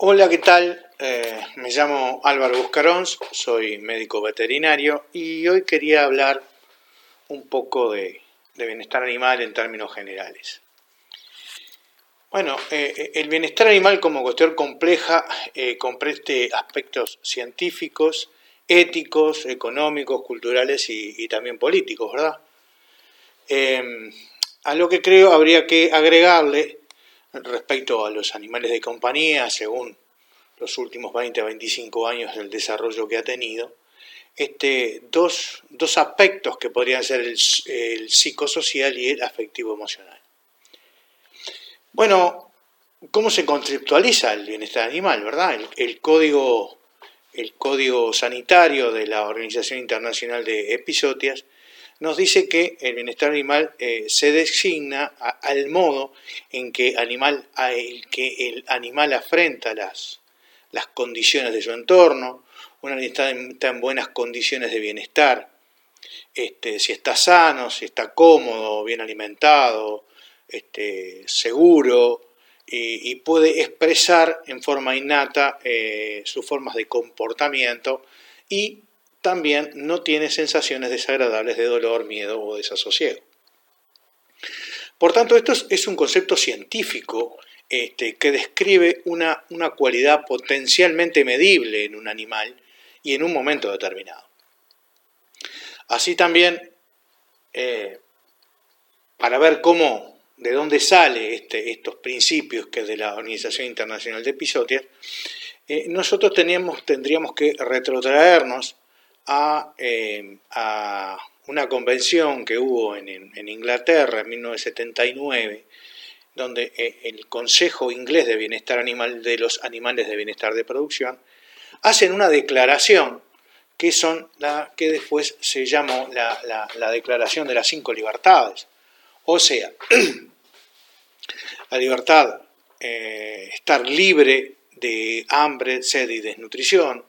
Hola, ¿qué tal? Eh, me llamo Álvaro Buscarón, soy médico veterinario y hoy quería hablar un poco de, bienestar animal en términos generales. Bueno, eh, el bienestar animal como cuestión compleja eh, comprende aspectos científicos, éticos, económicos, culturales y, también políticos, ¿verdad? a lo que creo habría que agregarle respecto a los animales de compañía, según los últimos 20 a 25 años del desarrollo que ha tenido, este, dos, aspectos que podrían ser el, psicosocial y el afectivo emocional. Bueno, ¿cómo se conceptualiza el bienestar animal, verdad? El, código, el código sanitario de la Organización Internacional de Episotias nos dice que el bienestar animal eh, se designa al modo en que, animal, el, que el animal afrenta las, las condiciones de su entorno, un animal está en, buenas condiciones de bienestar, este, si está sano, si está cómodo, bien alimentado, este, seguro, y, puede expresar en forma innata eh, sus formas de comportamiento y también no tiene sensaciones desagradables de dolor, miedo o desasosiego. Por tanto, esto es un concepto científico este, que describe una, cualidad potencialmente medible en un animal y en un momento determinado. Así también, eh, para ver cómo, de dónde sale este, estos principios que es de la Organización Internacional de Episotias, eh, nosotros teníamos, tendríamos que retrotraernos a, eh, una convención que hubo en, en Inglaterra en 1979, donde eh, el Consejo Inglés de Bienestar Animal de los Animales de Bienestar de Producción hacen una declaración que son la que después se llamó la, Declaración de las Cinco Libertades. O sea, la libertad, eh, estar libre de hambre, sed y desnutrición,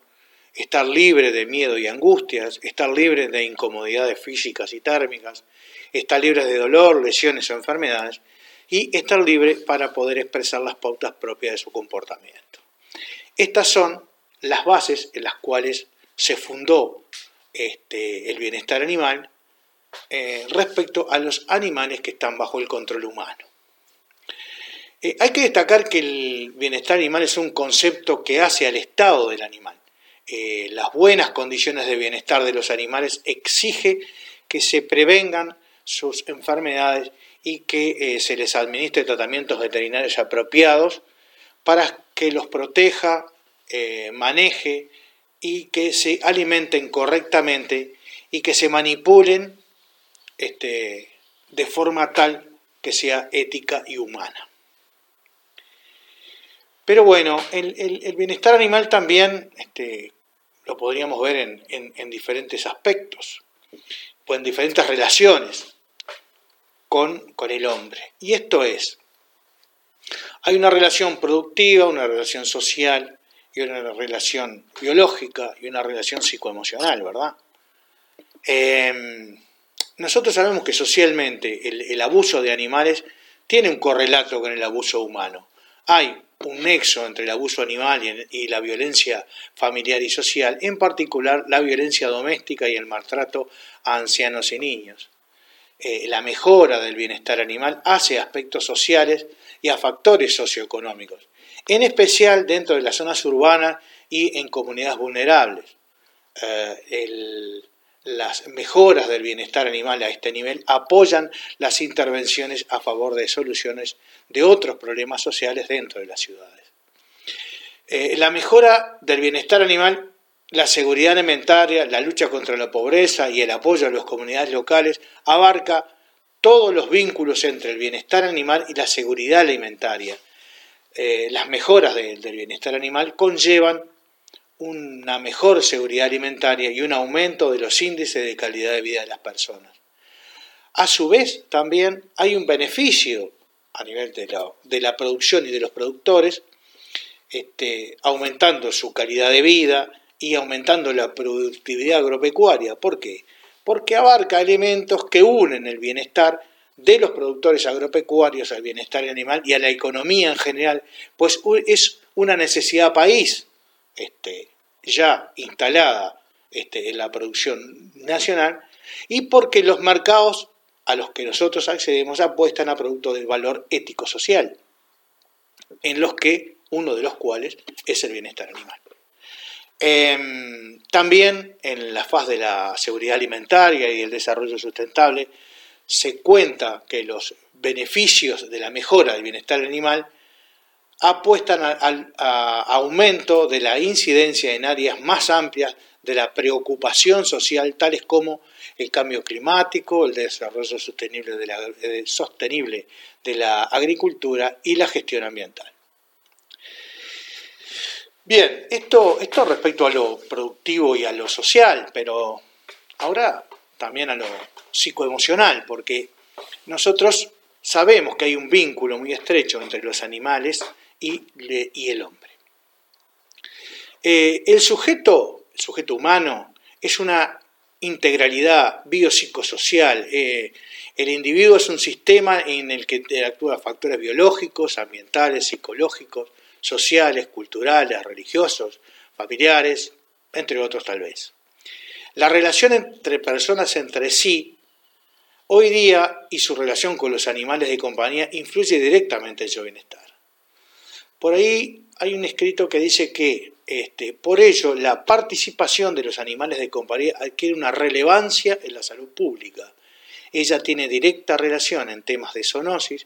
estar libre de miedo y angustias, estar libre de incomodidades físicas y térmicas, estar libre de dolor, lesiones o enfermedades, y estar libre para poder expresar las pautas propias de su comportamiento. Estas son las bases en las cuales se fundó este, el bienestar animal eh, respecto a los animales que están bajo el control humano. Eh, hay que destacar que el bienestar animal es un concepto que hace al estado del animal. Eh, las buenas condiciones de bienestar de los animales exige que se prevengan sus enfermedades y que eh, se les administre tratamientos veterinarios apropiados para que los proteja, eh, maneje y que se alimenten correctamente y que se manipulen este, de forma tal que sea ética y humana. Pero bueno, el, bienestar animal también este, lo podríamos ver en, en diferentes aspectos, pues en diferentes relaciones con, el hombre. Y esto es, hay una relación productiva, una relación social y una relación biológica y una relación psicoemocional, ¿verdad? Em, nosotros sabemos que socialmente el, abuso de animales tiene un correlato con el abuso humano. Hay un nexo entre el abuso animal y, la violencia familiar y social, en particular la violencia doméstica y el maltrato a ancianos y niños. Eh, la mejora del bienestar animal hace aspectos sociales y a factores socioeconómicos, en especial dentro de las zonas urbanas y en comunidades vulnerables. Eh, las mejoras del bienestar animal a este nivel apoyan las intervenciones a favor de soluciones de otros problemas sociales dentro de las ciudades. Eh, la mejora del bienestar animal la seguridad alimentaria, la lucha contra la pobreza y el apoyo a las comunidades locales abarca todos los vínculos entre el bienestar animal y la seguridad alimentaria. Eh, las mejoras del bienestar animal conllevan una mejor seguridad alimentaria y un aumento de los índices de calidad de vida de las personas. A su vez, también hay un beneficio a nivel de la, producción y de los productores, este, aumentando su calidad de vida, y aumentando la productividad agropecuaria. ¿Por qué? Porque abarca elementos que unen el bienestar de los productores agropecuarios al bienestar animal y a la economía en general, pues es una necesidad país este, ya instalada este, en la producción nacional y porque los mercados a los que nosotros accedemos apuestan a productos de valor ético-social, en los que uno de los cuales es el bienestar animal. Em, también en la faz de la seguridad alimentaria y el desarrollo sustentable se cuenta que los beneficios de la mejora del bienestar animal apuestan al aumento de la incidencia en áreas más amplias de la preocupación social, tales como el cambio climático, el desarrollo sostenible de la, eh, sostenible de la agricultura y la gestión ambiental. Bien, esto, esto respecto a lo productivo y a lo social, pero ahora también a lo psicoemocional, porque nosotros sabemos que hay un vínculo muy estrecho entre los animales y, el hombre. Eh, el sujeto, el sujeto humano, es una integralidad biopsicosocial. Eh, el individuo es un sistema en el que actúan factores biológicos, ambientales, psicológicos, sociales, culturales, religiosos, familiares, entre otros tal vez. La relación entre personas entre sí, hoy día, y su relación con los animales de compañía, influye directamente en su bienestar. Por ahí hay un escrito que dice que este, por ello la participación de los animales de compañía adquiere una relevancia en la salud pública. Ella tiene directa relación en temas de zoonosis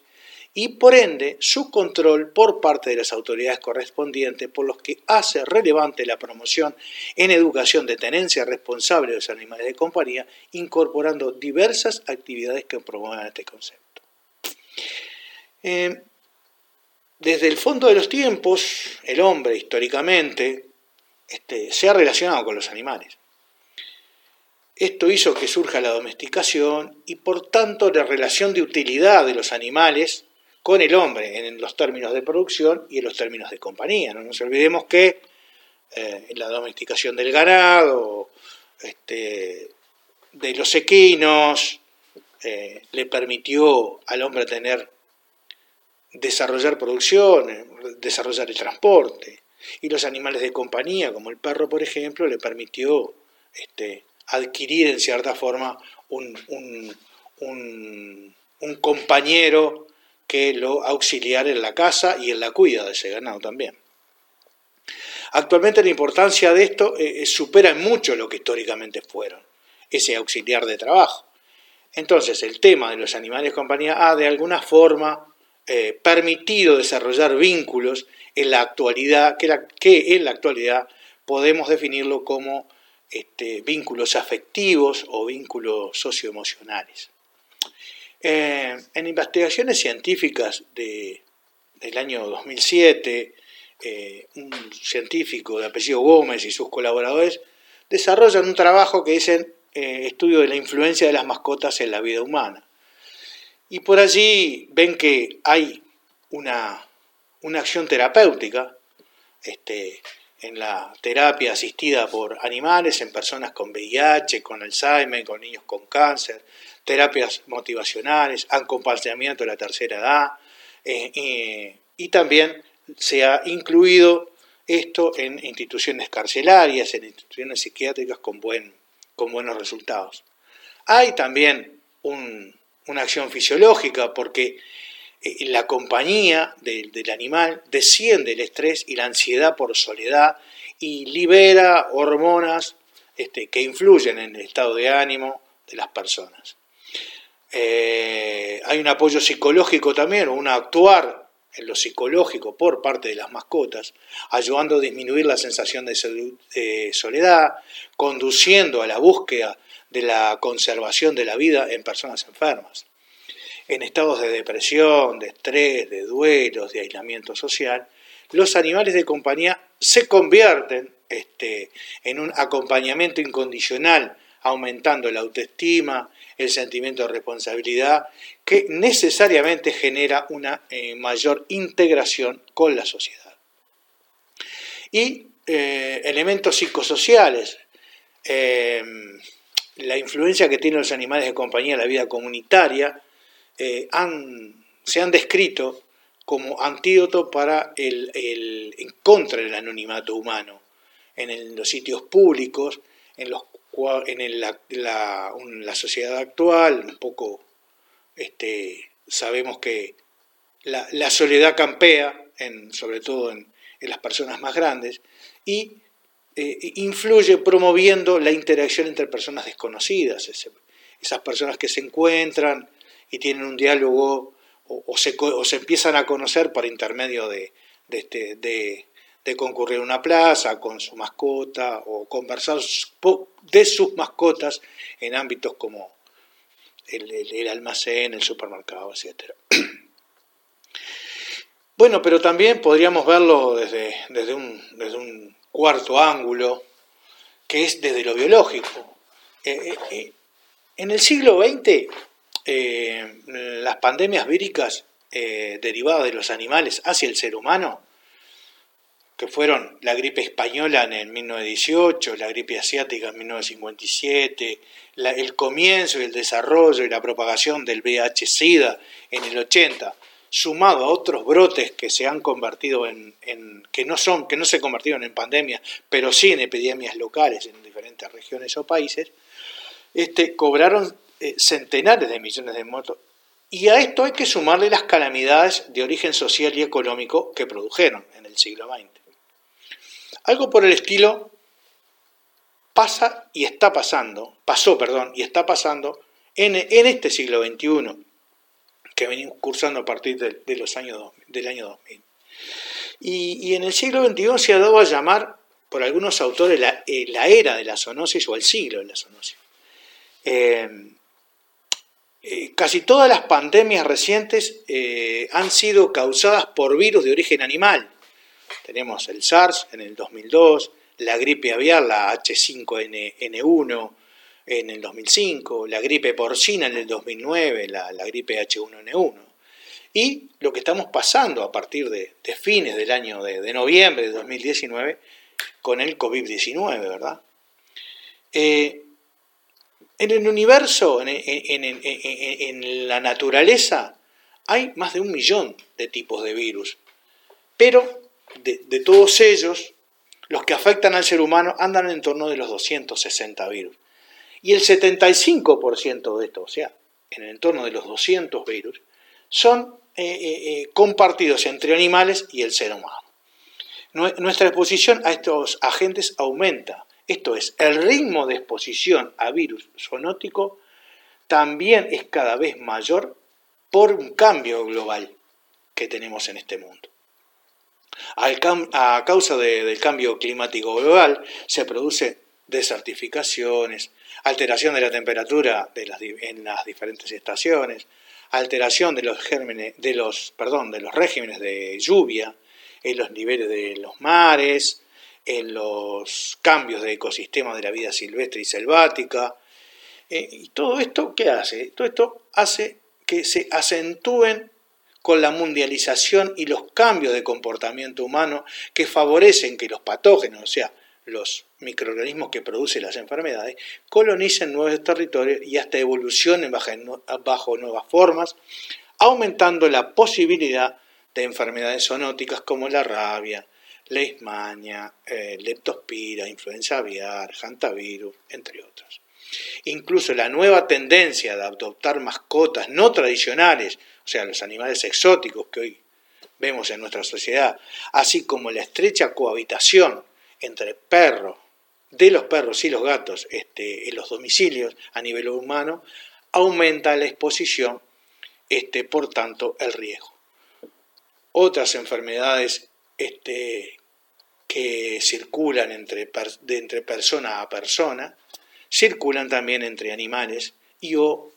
y por ende su control por parte de las autoridades correspondientes, por los que hace relevante la promoción en educación de tenencia responsable de los animales de compañía, incorporando diversas actividades que promuevan este concepto. Eh, desde el fondo de los tiempos, el hombre históricamente este, se ha relacionado con los animales. Esto hizo que surja la domesticación y por tanto la relación de utilidad de los animales con el hombre en los términos de producción y en los términos de compañía. No nos olvidemos que eh, la domesticación del ganado, este, de los equinos, eh, le permitió al hombre tener, desarrollar producción, eh, desarrollar el transporte. Y los animales de compañía, como el perro, por ejemplo, le permitió este, adquirir en cierta forma un compañero que lo auxiliar en la casa y en la cuida de ese ganado también. Actualmente la importancia de esto eh, eh, supera en mucho lo que históricamente fueron, ese auxiliar de trabajo. Entonces el tema de los animales de compañía ha de alguna forma eh, permitido desarrollar vínculos en la actualidad, que, en la actualidad podemos definirlo como este, vínculos afectivos o vínculos socioemocionales. Eh, en investigaciones científicas de, del año 2007, eh, un científico de apellido Gómez y sus colaboradores desarrollan un trabajo que dicen eh, estudio de la influencia de las mascotas en la vida humana. Y por allí ven que hay una, una acción terapéutica este, en la terapia asistida por animales, en personas con VIH, con Alzheimer, con niños con cáncer, terapias motivacionales, acompañamiento de la tercera edad, eh, y también se ha incluido esto en instituciones carcelarias, en instituciones psiquiátricas con, buen, con buenos resultados. Hay también una acción fisiológica porque eh, la compañía del animal desciende el estrés y la ansiedad por soledad y libera hormonas este, que influyen en el estado de ánimo de las personas. Eh, hay un apoyo psicológico también, un actuar en lo psicológico por parte de las mascotas, ayudando a disminuir la sensación de soledad, conduciendo a la búsqueda de la conservación de la vida en personas enfermas. En estados de depresión, de estrés, de duelos, de aislamiento social, los animales de compañía se convierten este, en un acompañamiento incondicional, aumentando la autoestima, el sentimiento de responsabilidad, que necesariamente genera una eh, mayor integración con la sociedad. Y eh, elementos psicosociales, eh, la influencia que tienen los animales de compañía en la vida comunitaria, se han descrito como antídoto para el, en contra del anonimato humano en, los sitios públicos, en, los, en la, la, sociedad actual, un poco este, sabemos que la, soledad campea, en, sobre todo en, las personas más grandes, y eh, influye promoviendo la interacción entre personas desconocidas, esas personas que se encuentran y tienen un diálogo o, se, empiezan a conocer por intermedio de, de, este, de, concurrir a una plaza con su mascota o conversar de sus mascotas en ámbitos como el, almacén, el supermercado, etc. Bueno, pero también podríamos verlo desde, desde un cuarto ángulo, que es desde lo biológico. Eh, eh, eh, en el siglo XX, las pandemias víricas derivadas de los animales hacia el ser humano, que fueron la gripe española en el 1918, la gripe asiática en 1957, el comienzo y el desarrollo y la propagación del VIH-Sida en el 80, sumado a otros brotes que se han convertido en, que no son, que no se convirtieron en pandemias, pero sí en epidemias locales en diferentes regiones o países, este, cobraron eh, centenares de millones de muertos. Y a esto hay que sumarle las calamidades de origen social y económico que produjeron en el siglo XX. Algo por el estilo pasa y está pasando, pasó, perdón, y está pasando en, en este siglo XXI que venimos cursando a partir de, los años, del año 2000. Y, en el siglo XXI se ha dado a llamar, por algunos autores, la, eh, era de la zoonosis o el siglo de la zoonosis. Eh, eh, casi todas las pandemias recientes han sido causadas por virus de origen animal. Tenemos el SARS en el 2002, la gripe aviar, la H5N1, en el 2005, la gripe porcina en el 2009, la, gripe H1N1. Y lo que estamos pasando a partir de, fines del año de, noviembre de 2019 con el COVID-19, ¿verdad? Eh, en el universo, en, la naturaleza, hay más de un millón de tipos de virus, pero de, de todos ellos, los que afectan al ser humano andan en torno de los 260 virus. Y el 75% de esto, o sea, en el entorno de los 200 virus, son eh, eh, eh, compartidos entre animales y el ser humano. Nuestra exposición a estos agentes aumenta. Esto es, el ritmo de exposición a virus zoonótico también es cada vez mayor por un cambio global que tenemos en este mundo. A causa del cambio climático global se produce desertificaciones, alteración de la temperatura en las diferentes estaciones, alteración de los, gérmenes, de, los, perdón, de los regímenes de lluvia, en los niveles de los mares, en los cambios de ecosistema de la vida silvestre y selvática. Eh, y todo esto, ¿qué hace? Todo esto hace que se acentúen con la mundialización y los cambios de comportamiento humano que favorecen que los patógenos, o sea, los microorganismos que producen las enfermedades, colonicen nuevos territorios y hasta evolucionen bajo nuevas formas, aumentando la posibilidad de enfermedades zoonóticas como la rabia, leishmania, eh, leptospira, influenza aviar, hantavirus, entre otros. Incluso la nueva tendencia de adoptar mascotas no tradicionales, o sea, los animales exóticos que hoy vemos en nuestra sociedad, así como la estrecha cohabitación entre perros, de los perros y los gatos este, en los domicilios a nivel humano, aumenta la exposición, este, por tanto, el riesgo. Otras enfermedades este, que circulan entre, de entre persona a persona, circulan también entre animales y o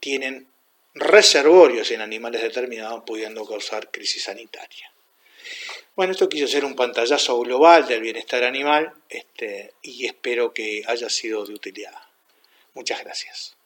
tienen reservorios en animales determinados pudiendo causar crisis sanitaria. Bueno, esto quiso ser un pantallazo global del bienestar animal este, y espero que haya sido de utilidad. Muchas gracias.